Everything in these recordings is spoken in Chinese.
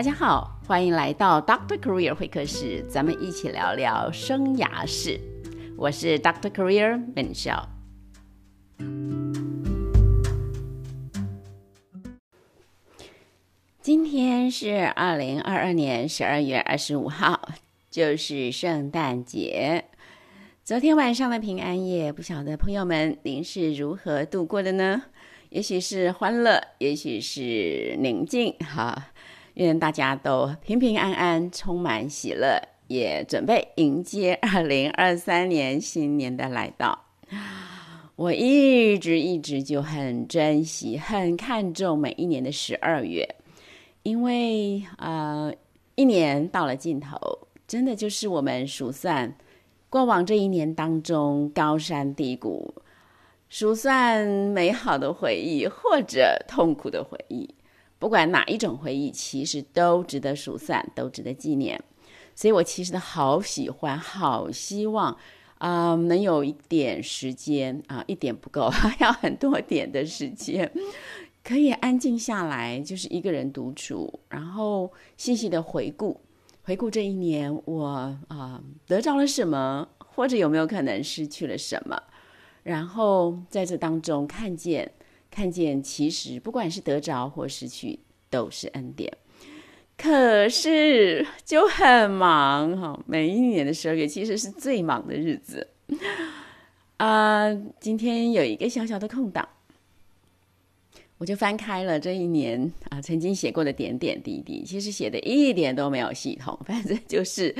大家好，欢迎来到 Doctor Career 会客室，咱们一起聊聊生涯事。我是 Doctor Career 本笑。今天是二零二二年十二月二十五号，就是圣诞节。昨天晚上的平安夜，不晓得朋友们您是如何度过的呢？也许是欢乐，也许是宁静，哈。愿大家都平平安安，充满喜乐，也准备迎接 二零二三年新年的来到。我一直一直就很珍惜、很看重每一年的十二月，因为呃，一年到了尽头，真的就是我们数算过往这一年当中高山低谷，数算美好的回忆或者痛苦的回忆。不管哪一种回忆，其实都值得数算，都值得纪念。所以我其实好喜欢，好希望啊，能有一点时间啊，一点不够，还 要很多点的时间，可以安静下来，就是一个人独处，然后细细的回顾，回顾这一年我啊得着了什么，或者有没有可能失去了什么，然后在这当中看见。看见，其实不管是得着或失去，都是恩典。可是就很忙哈，每一年的十二月其实是最忙的日子啊。今天有一个小小的空档。我就翻开了这一年啊，曾经写过的点点滴滴，其实写的一点都没有系统，反正就是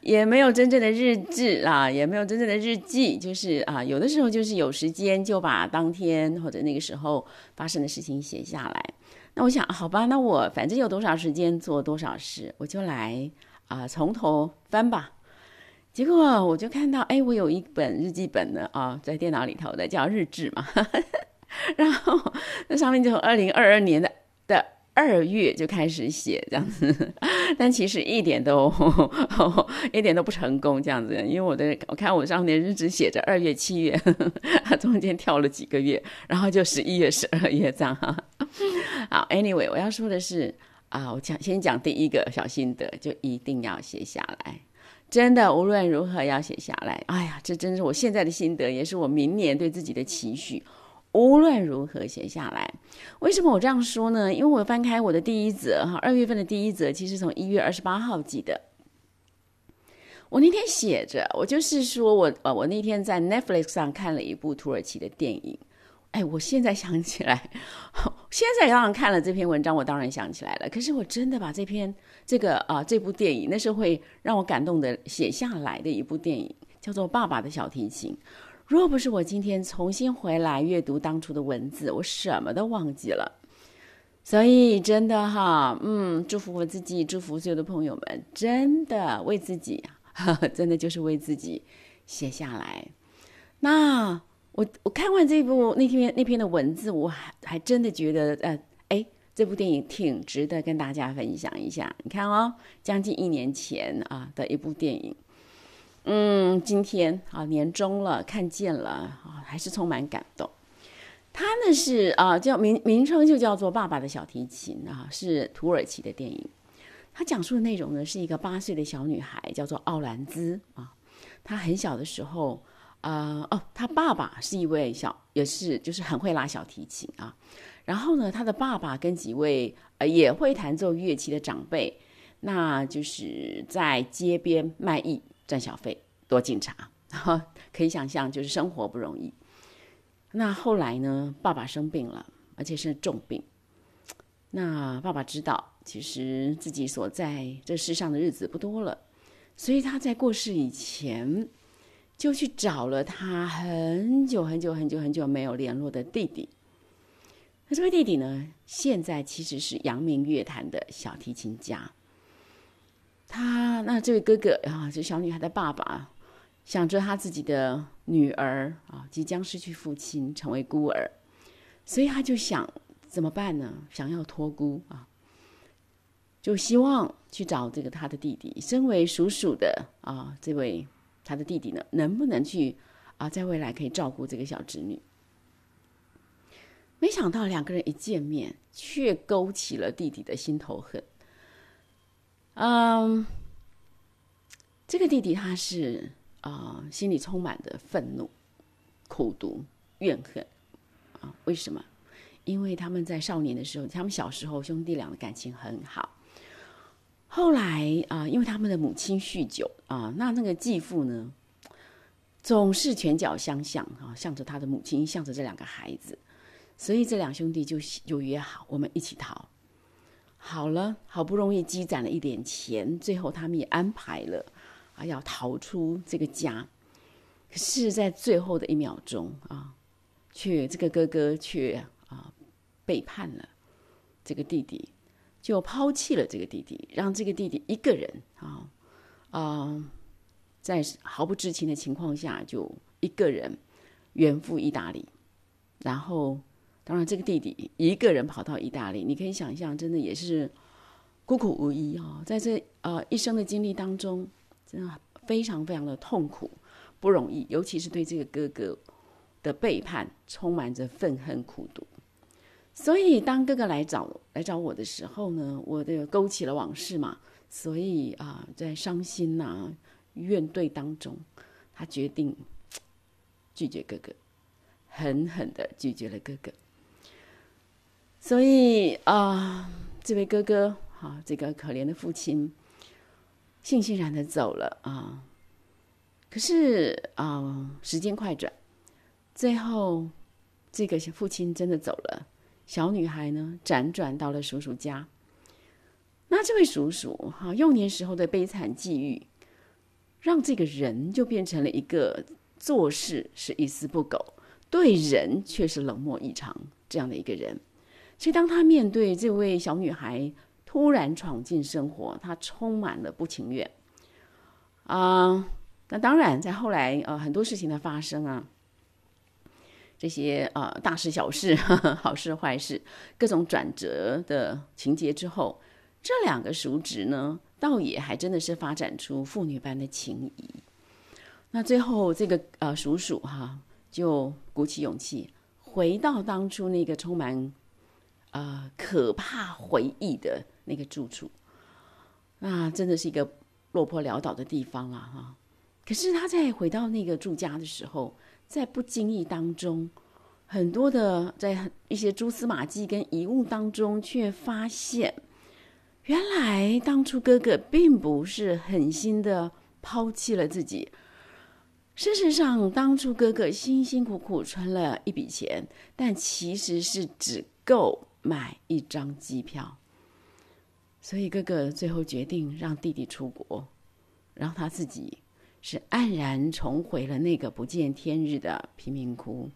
也没有真正的日志啊，也没有真正的日记，就是啊，有的时候就是有时间就把当天或者那个时候发生的事情写下来。那我想，好吧，那我反正有多少时间做多少事，我就来啊从头翻吧。结果我就看到，哎，我有一本日记本呢啊，在电脑里头的叫日志嘛。然后那上面就从二零二二年的的二月就开始写这样子，但其实一点都 一点都不成功这样子，因为我的我看我上面日志写着二月七月，中间跳了几个月，然后就十一月十二月这样。好，Anyway，我要说的是啊，我讲先讲第一个小心得，就一定要写下来，真的无论如何要写下来。哎呀，这真是我现在的心得，也是我明年对自己的期许。无论如何写下来，为什么我这样说呢？因为我翻开我的第一则哈，二月份的第一则，其实从一月二十八号记的。我那天写着，我就是说我呃，我那天在 Netflix 上看了一部土耳其的电影。哎，我现在想起来，现在当然看了这篇文章，我当然想起来了。可是我真的把这篇这个啊这部电影，那是会让我感动的写下来的一部电影，叫做《爸爸的小提琴》。若不是我今天重新回来阅读当初的文字，我什么都忘记了。所以真的哈，嗯，祝福我自己，祝福所有的朋友们，真的为自己，真的就是为自己写下来。那我我看完这部那篇那篇的文字，我还还真的觉得，呃，哎，这部电影挺值得跟大家分享一下。你看哦，将近一年前啊的一部电影。嗯，今天啊年终了，看见了啊，还是充满感动。他呢是啊叫名名称就叫做《爸爸的小提琴》啊，是土耳其的电影。他讲述的内容呢是一个八岁的小女孩，叫做奥兰兹啊。她很小的时候啊哦，她爸爸是一位小也是就是很会拉小提琴啊。然后呢，她的爸爸跟几位呃也会弹奏乐器的长辈，那就是在街边卖艺。赚小费，多警察，可以想象，就是生活不容易。那后来呢？爸爸生病了，而且是重病。那爸爸知道，其实自己所在这世上的日子不多了，所以他在过世以前，就去找了他很久很久很久很久没有联络的弟弟。那这位弟弟呢，现在其实是扬名乐坛的小提琴家。他那这位哥哥啊，这小女孩的爸爸，想着他自己的女儿啊即将失去父亲，成为孤儿，所以他就想怎么办呢？想要托孤啊，就希望去找这个他的弟弟，身为叔叔的啊，这位他的弟弟呢，能不能去啊，在未来可以照顾这个小侄女？没想到两个人一见面，却勾起了弟弟的心头恨。嗯，这个弟弟他是啊，心里充满着愤怒、苦毒、怨恨啊。为什么？因为他们在少年的时候，他们小时候兄弟俩的感情很好。后来啊，因为他们的母亲酗酒啊，那那个继父呢，总是拳脚相向啊，向着他的母亲，向着这两个孩子，所以这两兄弟就就约好，我们一起逃。好了，好不容易积攒了一点钱，最后他们也安排了啊，要逃出这个家。可是，在最后的一秒钟啊，却这个哥哥却啊背叛了这个弟弟，就抛弃了这个弟弟，让这个弟弟一个人啊啊，在毫不知情的情况下，就一个人远赴意大利，然后。当然，这个弟弟一个人跑到意大利，你可以想象，真的也是孤苦无依啊！在这呃一生的经历当中，真的非常非常的痛苦，不容易，尤其是对这个哥哥的背叛，充满着愤恨苦毒。所以，当哥哥来找来找我的时候呢，我的勾起了往事嘛，所以啊，在伤心呐、怨怼当中，他决定拒绝哥哥，狠狠的拒绝了哥哥。所以啊，这位哥哥，哈，这个可怜的父亲，悻悻然的走了啊。可是啊，时间快转，最后这个父亲真的走了，小女孩呢，辗转到了叔叔家。那这位叔叔，哈，幼年时候的悲惨际遇，让这个人就变成了一个做事是一丝不苟，对人却是冷漠异常这样的一个人。所以，当他面对这位小女孩突然闯进生活，他充满了不情愿。啊，那当然，在后来呃很多事情的发生啊，这些呃大事小事、好事坏事、各种转折的情节之后，这两个叔侄呢，倒也还真的是发展出父女般的情谊。那最后，这个呃叔叔哈就鼓起勇气回到当初那个充满。呃，可怕回忆的那个住处，那真的是一个落魄潦倒的地方啊！哈，可是他在回到那个住家的时候，在不经意当中，很多的在一些蛛丝马迹跟遗物当中，却发现，原来当初哥哥并不是狠心的抛弃了自己。事实上，当初哥哥辛辛苦苦存了一笔钱，但其实是只够。买一张机票，所以哥哥最后决定让弟弟出国，让他自己是黯然重回了那个不见天日的贫民窟。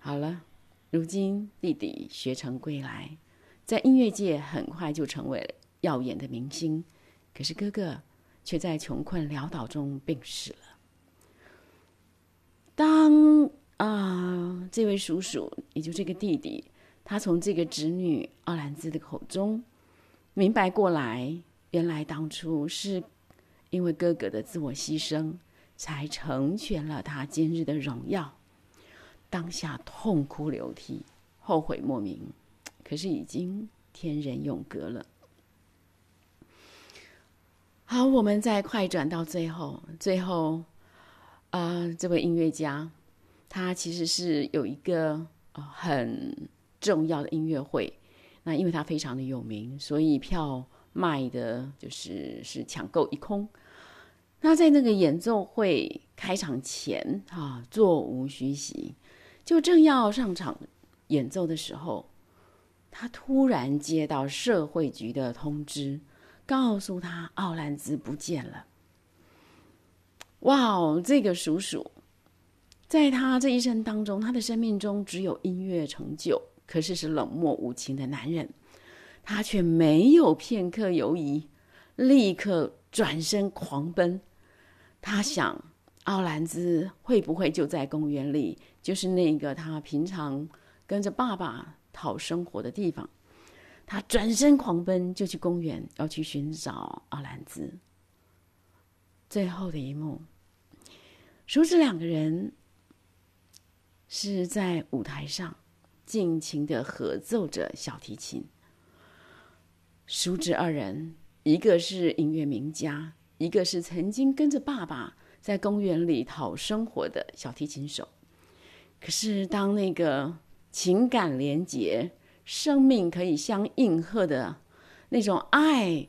好了，如今弟弟学成归来，在音乐界很快就成为了耀眼的明星，可是哥哥却在穷困潦倒中病逝了。当啊，这位叔叔，也就这个弟弟。他从这个侄女奥兰兹的口中明白过来，原来当初是因为哥哥的自我牺牲，才成全了他今日的荣耀。当下痛哭流涕，后悔莫名，可是已经天人永隔了。好，我们再快转到最后，最后，啊，这位音乐家，他其实是有一个很。重要的音乐会，那因为他非常的有名，所以票卖的就是是抢购一空。那在那个演奏会开场前，哈，座无虚席，就正要上场演奏的时候，他突然接到社会局的通知，告诉他奥兰兹不见了。哇哦，这个叔叔，在他这一生当中，他的生命中只有音乐成就。可是是冷漠无情的男人，他却没有片刻犹疑，立刻转身狂奔。他想，奥兰兹会不会就在公园里，就是那个他平常跟着爸爸讨生活的地方？他转身狂奔，就去公园，要去寻找奥兰兹。最后的一幕，叔侄两个人是在舞台上。尽情的合奏着小提琴，叔侄二人，一个是音乐名家，一个是曾经跟着爸爸在公园里讨生活的小提琴手。可是，当那个情感连结、生命可以相应和的那种爱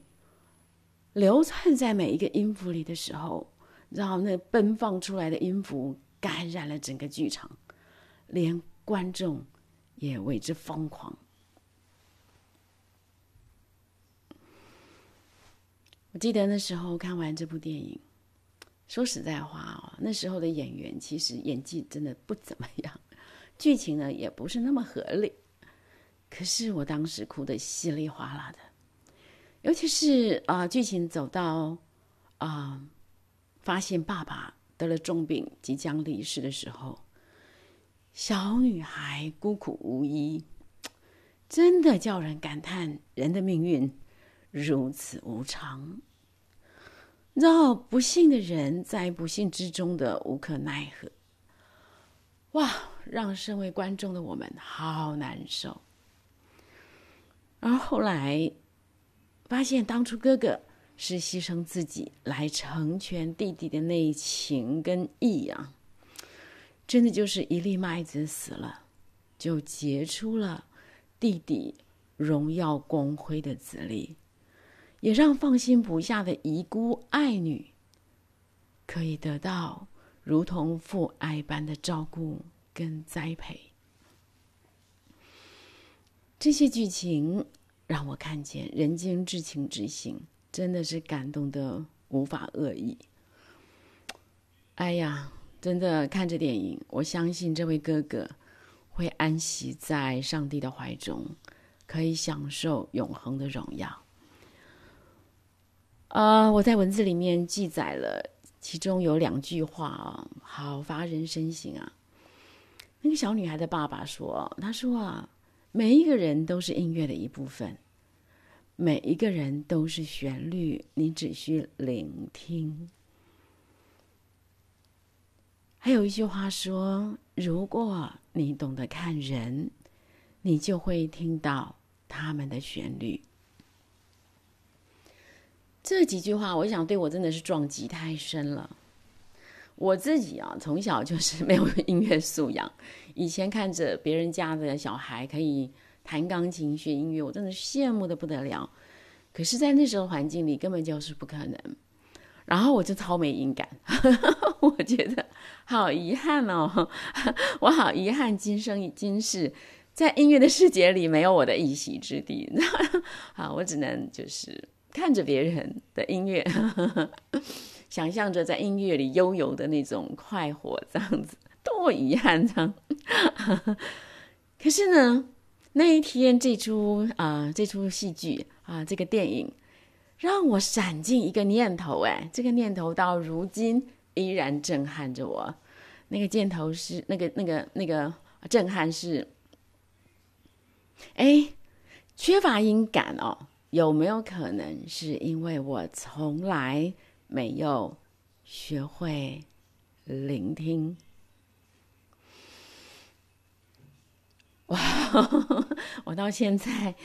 流窜在每一个音符里的时候，然后那奔放出来的音符感染了整个剧场，连观众也为之疯狂。我记得那时候看完这部电影，说实在话哦，那时候的演员其实演技真的不怎么样，剧情呢也不是那么合理。可是我当时哭得稀里哗啦的，尤其是啊，剧情走到啊，发现爸爸得了重病，即将离世的时候，小女孩孤苦无依，真的叫人感叹人的命运。如此无常，让不幸的人在不幸之中的无可奈何，哇，让身为观众的我们好难受。而后来发现，当初哥哥是牺牲自己来成全弟弟的那情跟义啊，真的就是一粒麦子死了，就结出了弟弟荣耀光辉的子粒。也让放心不下的遗孤爱女，可以得到如同父爱般的照顾跟栽培。这些剧情让我看见人间至情至性，真的是感动的无法恶意。哎呀，真的看着电影，我相信这位哥哥会安息在上帝的怀中，可以享受永恒的荣耀。啊，我在文字里面记载了，其中有两句话啊，好发人深省啊。那个小女孩的爸爸说：“他说啊，每一个人都是音乐的一部分，每一个人都是旋律，你只需聆听。”还有一句话说：“如果你懂得看人，你就会听到他们的旋律。”这几句话，我想对我真的是撞击太深了。我自己啊，从小就是没有 音乐素养。以前看着别人家的小孩可以弹钢琴、学音乐，我真的羡慕的不得了。可是，在那时候环境里，根本就是不可能。然后我就超没音感，我觉得好遗憾哦，我好遗憾，今生今世在音乐的世界里没有我的一席之地。好，我只能就是。看着别人的音乐，想象着在音乐里悠游的那种快活，这样子多遗憾！这样，可是呢，那一天这出啊，这出戏剧啊，这个电影让我闪进一个念头，哎，这个念头到如今依然震撼着我。那个箭头是那个那个那个震撼是，哎，缺乏音感哦。有没有可能是因为我从来没有学会聆听？哇！我到现在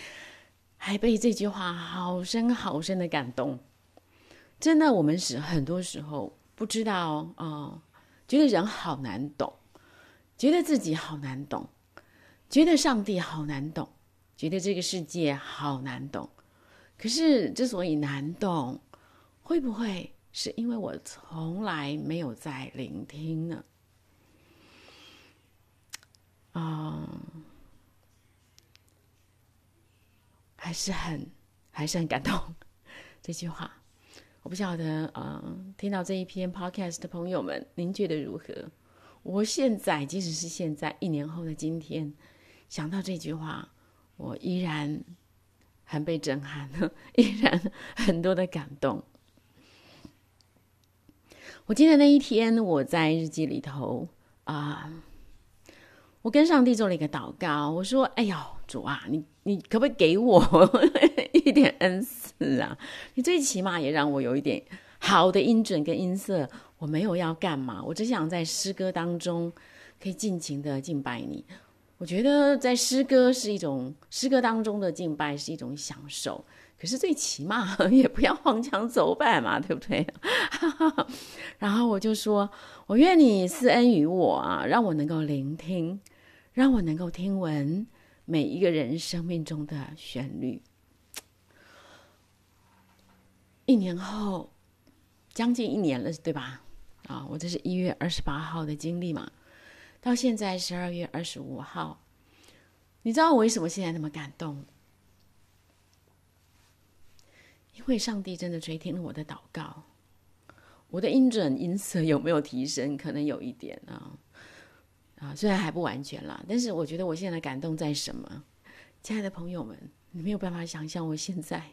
还被这句话好深好深的感动。真的，我们是很多时候不知道啊，觉得人好难懂，觉得自己好难懂，觉得上帝好难懂，觉得这个世界好难懂。可是，之所以难懂，会不会是因为我从来没有在聆听呢？啊，还是很 还是很感动 这句话。我不晓得，嗯，听到这一篇 podcast 的朋友们，您觉得如何？我现在，即使是现在，一年后的今天，想到这句话，我依然。很被震撼，依然很多的感动。我记得那一天，我在日记里头啊，我跟上帝做了一个祷告，我说：“哎呦，主啊，你你可不可以给我 一点恩赐啊？你最起码也让我有一点好的音准跟音色。我没有要干嘛，我只想在诗歌当中可以尽情的敬拜你。”我觉得在诗歌是一种诗歌当中的敬拜是一种享受，可是最起码也不要荒腔走板嘛，对不对？然后我就说，我愿你施恩于我啊，让我能够聆听，让我能够听闻每一个人生命中的旋律。一年后，将近一年了，对吧？啊，我这是一月二十八号的经历嘛，到现在十二月二十五号，你知道我为什么现在那么感动？因为上帝真的垂听了我的祷告，我的音准音色有没有提升？可能有一点啊，啊，虽然还不完全啦，但是我觉得我现在的感动在什么？亲爱的朋友们，你没有办法想象我现在，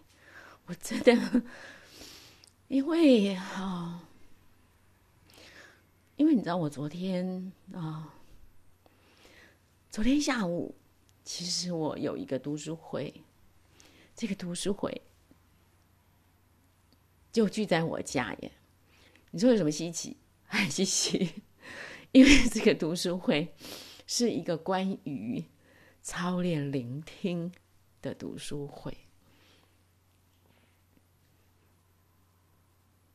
我真的，因为啊，因为你知道我昨天啊，昨天下午其实我有一个读书会，这个读书会。就聚在我家耶，你说有什么稀奇？很 稀奇，因为这个读书会是一个关于操练聆听的读书会，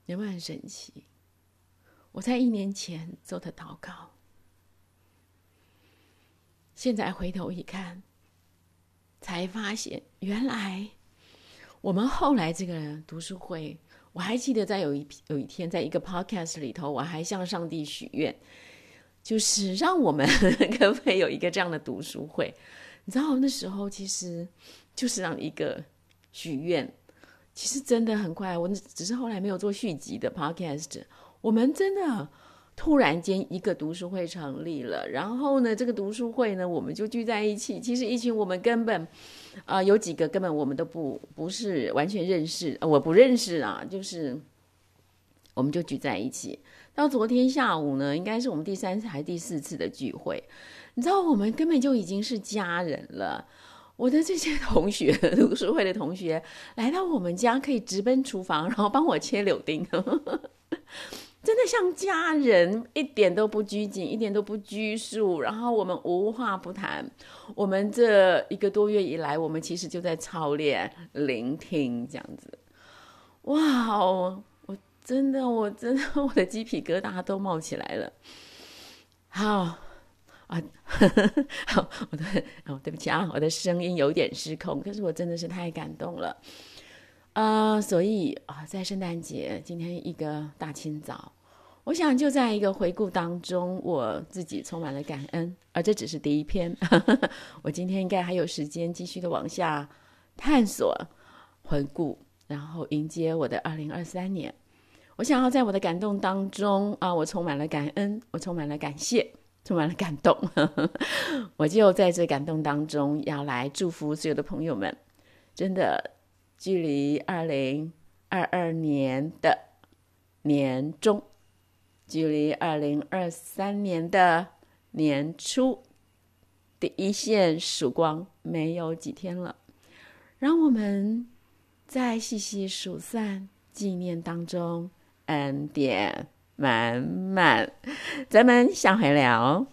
有没有很神奇？我在一年前做的祷告，现在回头一看，才发现原来我们后来这个读书会。我还记得在有一有一天，在一个 podcast 里头，我还向上帝许愿，就是让我们 可不可以有一个这样的读书会？你知道那时候其实就是让一个许愿，其实真的很快。我只是后来没有做续集的 podcast。我们真的突然间一个读书会成立了，然后呢，这个读书会呢，我们就聚在一起。其实一群我们根本。啊，有几个根本我们都不不是完全认识，我不认识啊，就是我们就聚在一起。到昨天下午呢，应该是我们第三次还是第四次的聚会，你知道我们根本就已经是家人了。我的这些同学，读书会的同学来到我们家，可以直奔厨房，然后帮我切柳丁。真的像家人，一点都不拘谨，一点都不拘束。然后我们无话不谈。我们这一个多月以来，我们其实就在操练聆听，这样子。哇哦，真的，我真的，我的鸡皮疙瘩都冒起来了。好啊，好，我的哦，对不起啊，我的声音有点失控，可是我真的是太感动了。啊，所以啊，在圣诞节今天一个大清早。我想就在一个回顾当中，我自己充满了感恩，而这只是第一篇。我今天应该还有时间继续的往下探索、回顾，然后迎接我的二零二三年。我想要在我的感动当中啊，我充满了感恩，我充满了感谢，充满了感动。我就在这感动当中要来祝福所有的朋友们。真的，距离二零二二年的年终。距离二零二三年的年初第一线曙光没有几天了，让我们在细细数算纪念当中恩典满满，咱们下回聊。